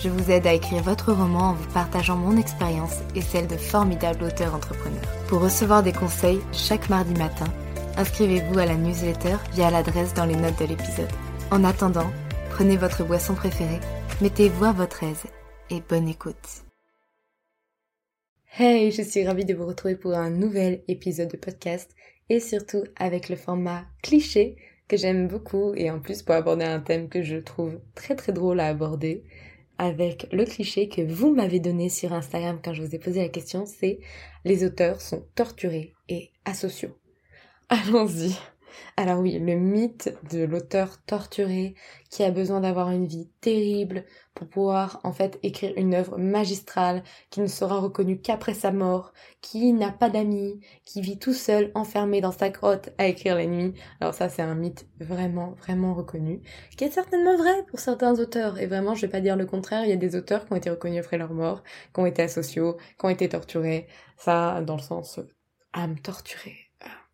je vous aide à écrire votre roman en vous partageant mon expérience et celle de formidables auteurs entrepreneurs. Pour recevoir des conseils chaque mardi matin, inscrivez-vous à la newsletter via l'adresse dans les notes de l'épisode. En attendant, prenez votre boisson préférée, mettez-vous à votre aise et bonne écoute. Hey, je suis ravie de vous retrouver pour un nouvel épisode de podcast et surtout avec le format cliché que j'aime beaucoup et en plus pour aborder un thème que je trouve très très drôle à aborder avec le cliché que vous m'avez donné sur Instagram quand je vous ai posé la question, c'est les auteurs sont torturés et asociaux. Allons-y. Alors oui, le mythe de l'auteur torturé qui a besoin d'avoir une vie terrible pour pouvoir en fait écrire une œuvre magistrale qui ne sera reconnue qu'après sa mort, qui n'a pas d'amis, qui vit tout seul enfermé dans sa grotte à écrire la nuit. Alors ça c'est un mythe vraiment vraiment reconnu, qui est certainement vrai pour certains auteurs. Et vraiment je vais pas dire le contraire, il y a des auteurs qui ont été reconnus après leur mort, qui ont été asociaux, qui ont été torturés, ça dans le sens âme torturée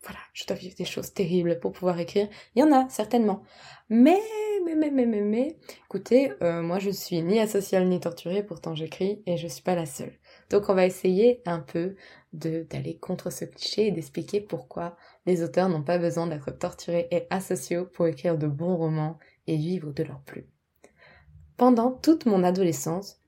voilà, je dois vivre des choses terribles pour pouvoir écrire. Il y en a, certainement. Mais, mais, mais, mais, mais, mais, écoutez, euh, moi je suis ni asociale ni torturée, pourtant j'écris et je suis pas la seule. Donc on va essayer un peu d'aller contre ce cliché et d'expliquer pourquoi les auteurs n'ont pas besoin d'être torturés et asociaux pour écrire de bons romans et vivre de leur plume. Pendant toute mon adolescence,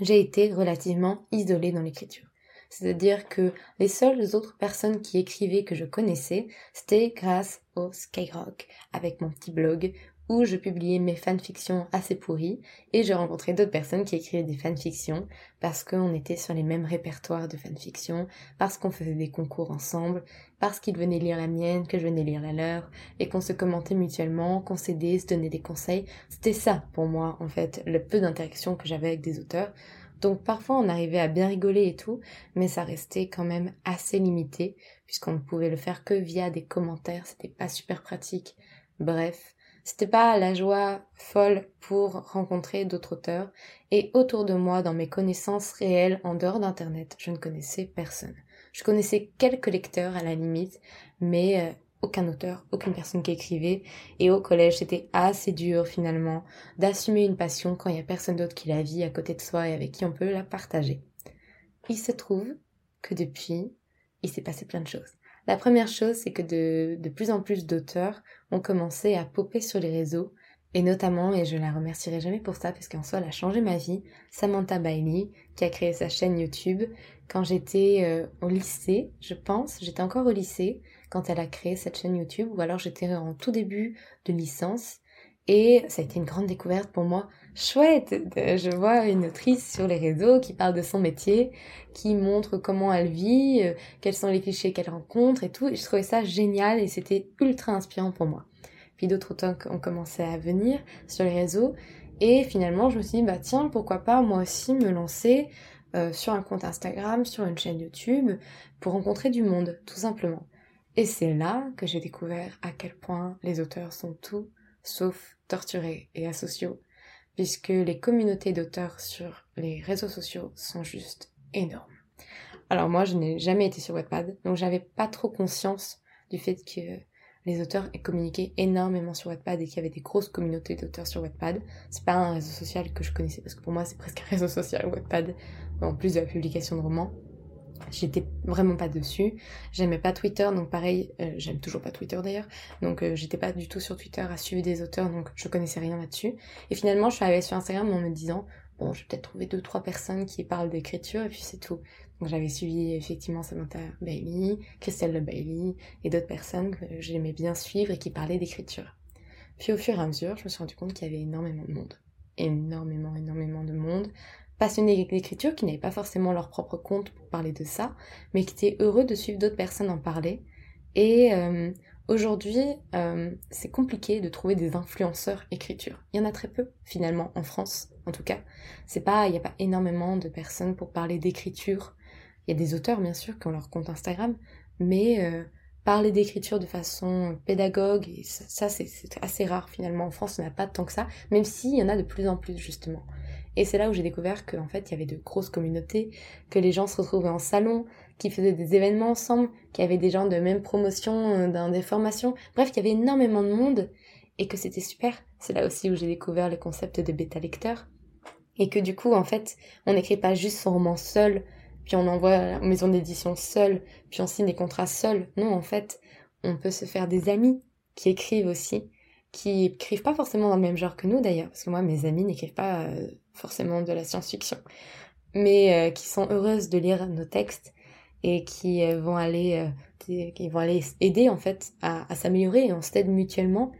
j'ai été relativement isolée dans l'écriture. C'est-à-dire que les seules autres personnes qui écrivaient que je connaissais, c'était grâce au Skyrock, avec mon petit blog où je publiais mes fanfictions assez pourries et j'ai rencontré d'autres personnes qui écrivaient des fanfictions parce qu'on était sur les mêmes répertoires de fanfictions, parce qu'on faisait des concours ensemble, parce qu'ils venaient lire la mienne, que je venais lire la leur et qu'on se commentait mutuellement, qu'on s'aidait, se donnait des conseils. C'était ça pour moi en fait, le peu d'interaction que j'avais avec des auteurs. Donc parfois on arrivait à bien rigoler et tout, mais ça restait quand même assez limité, puisqu'on ne pouvait le faire que via des commentaires, c'était pas super pratique. Bref, c'était pas la joie folle pour rencontrer d'autres auteurs, et autour de moi, dans mes connaissances réelles en dehors d'internet, je ne connaissais personne. Je connaissais quelques lecteurs à la limite, mais euh, aucun auteur, aucune personne qui écrivait. Et au collège, c'était assez dur finalement d'assumer une passion quand il n'y a personne d'autre qui la vit à côté de soi et avec qui on peut la partager. Il se trouve que depuis, il s'est passé plein de choses. La première chose, c'est que de, de plus en plus d'auteurs ont commencé à popper sur les réseaux et notamment, et je la remercierai jamais pour ça parce qu'en soi elle a changé ma vie, Samantha Bailey, qui a créé sa chaîne YouTube quand j'étais euh, au lycée, je pense, j'étais encore au lycée quand elle a créé cette chaîne YouTube, ou alors j'étais en tout début de licence, et ça a été une grande découverte pour moi. Chouette, je vois une autrice sur les réseaux qui parle de son métier, qui montre comment elle vit, euh, quels sont les clichés qu'elle rencontre et tout, je trouvais ça génial et c'était ultra inspirant pour moi. Puis d'autres auteurs ont commencé à venir sur les réseaux. Et finalement, je me suis dit, bah tiens, pourquoi pas moi aussi me lancer euh, sur un compte Instagram, sur une chaîne YouTube, pour rencontrer du monde, tout simplement. Et c'est là que j'ai découvert à quel point les auteurs sont tout sauf torturés et asociaux, puisque les communautés d'auteurs sur les réseaux sociaux sont juste énormes. Alors moi, je n'ai jamais été sur Wattpad, donc j'avais pas trop conscience du fait que les auteurs aient communiqué énormément sur Wattpad et qu'il y avait des grosses communautés d'auteurs sur Wattpad. C'est pas un réseau social que je connaissais parce que pour moi c'est presque un réseau social Wattpad en plus de la publication de romans. J'étais vraiment pas dessus. J'aimais pas Twitter, donc pareil, euh, j'aime toujours pas Twitter d'ailleurs. Donc euh, j'étais pas du tout sur Twitter à suivre des auteurs, donc je connaissais rien là-dessus. Et finalement, je suis arrivée sur Instagram en me disant, bon, je vais peut-être trouver deux trois personnes qui parlent d'écriture et puis c'est tout. Donc j'avais suivi effectivement Samantha Bailey, Christelle Le Bailey et d'autres personnes que j'aimais bien suivre et qui parlaient d'écriture. Puis au fur et à mesure, je me suis rendu compte qu'il y avait énormément de monde. Énormément, énormément de monde passionnés d'écriture qui n'avaient pas forcément leur propre compte pour parler de ça, mais qui étaient heureux de suivre d'autres personnes en parler. Et euh, aujourd'hui, euh, c'est compliqué de trouver des influenceurs écriture. Il y en a très peu finalement en France, en tout cas. C'est pas, il n'y a pas énormément de personnes pour parler d'écriture. Il y a des auteurs bien sûr qui ont leur compte Instagram, mais euh, parler d'écriture de façon pédagogue, et ça, c'est assez rare finalement. En France, on n'a pas tant que ça, même s'il y en a de plus en plus justement. Et c'est là où j'ai découvert qu'en fait, il y avait de grosses communautés, que les gens se retrouvaient en salon, qui faisaient des événements ensemble, qu'il y avait des gens de même promotion, euh, dans des formations. Bref, qu'il y avait énormément de monde et que c'était super. C'est là aussi où j'ai découvert le concept de bêta lecteur. Et que du coup, en fait, on n'écrit pas juste son roman seul, puis on envoie à la maison d'édition seul, puis on signe des contrats seul. Non, en fait, on peut se faire des amis qui écrivent aussi, qui écrivent pas forcément dans le même genre que nous d'ailleurs, parce que moi, mes amis n'écrivent pas euh, forcément de la science-fiction, mais euh, qui sont heureuses de lire nos textes et qui euh, vont aller euh, qui vont aller aider en fait à, s'améliorer. Et on s'aide mutuellement.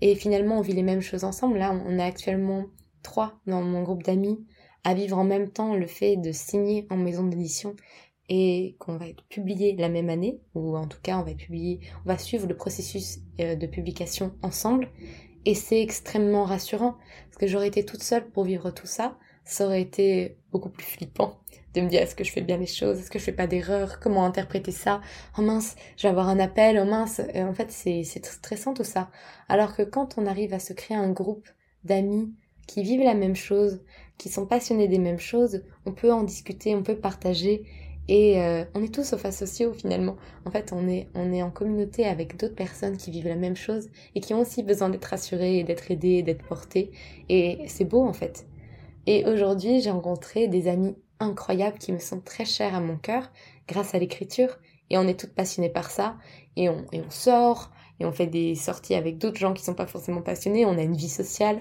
Et finalement on vit les mêmes choses ensemble. Là on est actuellement trois dans mon groupe d'amis à vivre en même temps le fait de signer en maison d'édition et qu'on va être publié la même année. Ou en tout cas on va publier on va suivre le processus de publication ensemble et c'est extrêmement rassurant, parce que j'aurais été toute seule pour vivre tout ça, ça aurait été beaucoup plus flippant de me dire est-ce que je fais bien les choses, est-ce que je fais pas d'erreur, comment interpréter ça, oh mince, je vais avoir un appel, oh mince, en fait c'est stressant tout ça. Alors que quand on arrive à se créer un groupe d'amis qui vivent la même chose, qui sont passionnés des mêmes choses, on peut en discuter, on peut partager et euh, on est tous sauf sociaux finalement. En fait, on est, on est en communauté avec d'autres personnes qui vivent la même chose et qui ont aussi besoin d'être rassurées, d'être aidées, d'être portées. Et c'est beau en fait. Et aujourd'hui, j'ai rencontré des amis incroyables qui me sont très chers à mon cœur grâce à l'écriture. Et on est toutes passionnées par ça. Et on, et on sort, et on fait des sorties avec d'autres gens qui sont pas forcément passionnés. On a une vie sociale.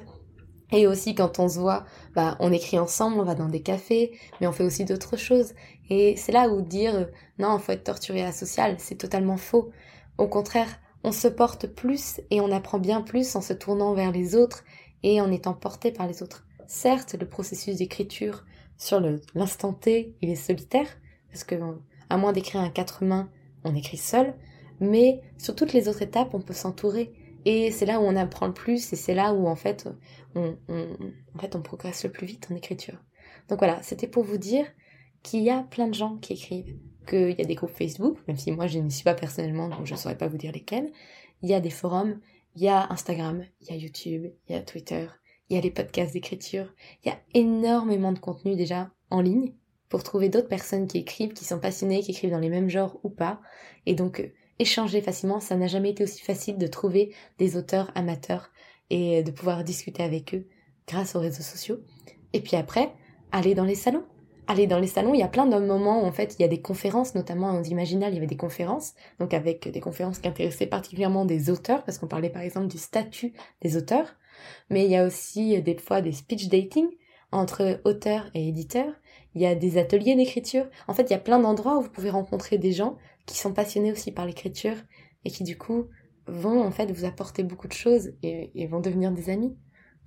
Et aussi quand on se voit, bah, on écrit ensemble, on va dans des cafés, mais on fait aussi d'autres choses. Et c'est là où dire euh, non, faut être torturé à social, c'est totalement faux. Au contraire, on se porte plus et on apprend bien plus en se tournant vers les autres et en étant porté par les autres. Certes, le processus d'écriture sur l'instant T, il est solitaire, parce que à moins d'écrire un quatre mains, on écrit seul, mais sur toutes les autres étapes, on peut s'entourer. Et c'est là où on apprend le plus et c'est là où en fait on, progresse le plus vite en écriture. Donc voilà, c'était pour vous dire qu'il y a plein de gens qui écrivent, qu'il y a des groupes Facebook, même si moi je n'y suis pas personnellement donc je ne saurais pas vous dire lesquels. Il y a des forums, il y a Instagram, il y a YouTube, il y a Twitter, il y a les podcasts d'écriture, il y a énormément de contenu déjà en ligne pour trouver d'autres personnes qui écrivent, qui sont passionnées, qui écrivent dans les mêmes genres ou pas. Et donc échanger facilement. Ça n'a jamais été aussi facile de trouver des auteurs amateurs et de pouvoir discuter avec eux grâce aux réseaux sociaux. Et puis après, aller dans les salons. Aller dans les salons, il y a plein de moments où en fait il y a des conférences, notamment en Imaginal, il y avait des conférences, donc avec des conférences qui intéressaient particulièrement des auteurs, parce qu'on parlait par exemple du statut des auteurs, mais il y a aussi des fois des speech dating entre auteurs et éditeurs, il y a des ateliers d'écriture, en fait il y a plein d'endroits où vous pouvez rencontrer des gens qui sont passionnés aussi par l'écriture et qui du coup vont en fait vous apporter beaucoup de choses et, vont devenir des amis.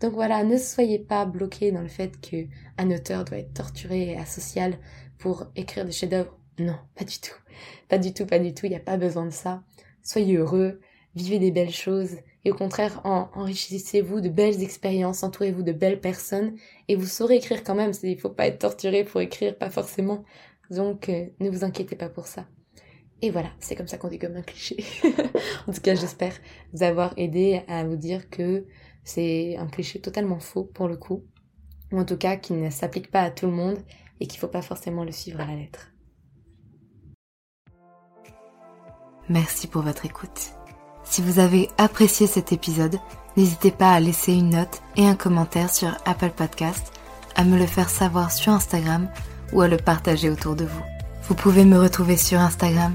Donc voilà, ne soyez pas bloqués dans le fait que un auteur doit être torturé et asocial pour écrire des chefs-d'œuvre. Non, pas du tout. Pas du tout, pas du tout, il n'y a pas besoin de ça. Soyez heureux, vivez des belles choses et au contraire enrichissez-vous de belles expériences, entourez-vous de belles personnes et vous saurez écrire quand même. Il faut pas être torturé pour écrire, pas forcément. Donc euh, ne vous inquiétez pas pour ça. Et voilà, c'est comme ça qu'on dit comme un cliché. en tout cas, j'espère vous avoir aidé à vous dire que c'est un cliché totalement faux pour le coup, ou en tout cas qui ne s'applique pas à tout le monde et qu'il faut pas forcément le suivre à la lettre. merci pour votre écoute. Si vous avez apprécié cet épisode, n'hésitez pas à laisser une note et un commentaire sur Apple Podcast, à me le faire savoir sur Instagram ou à le partager autour de vous. Vous pouvez me retrouver sur Instagram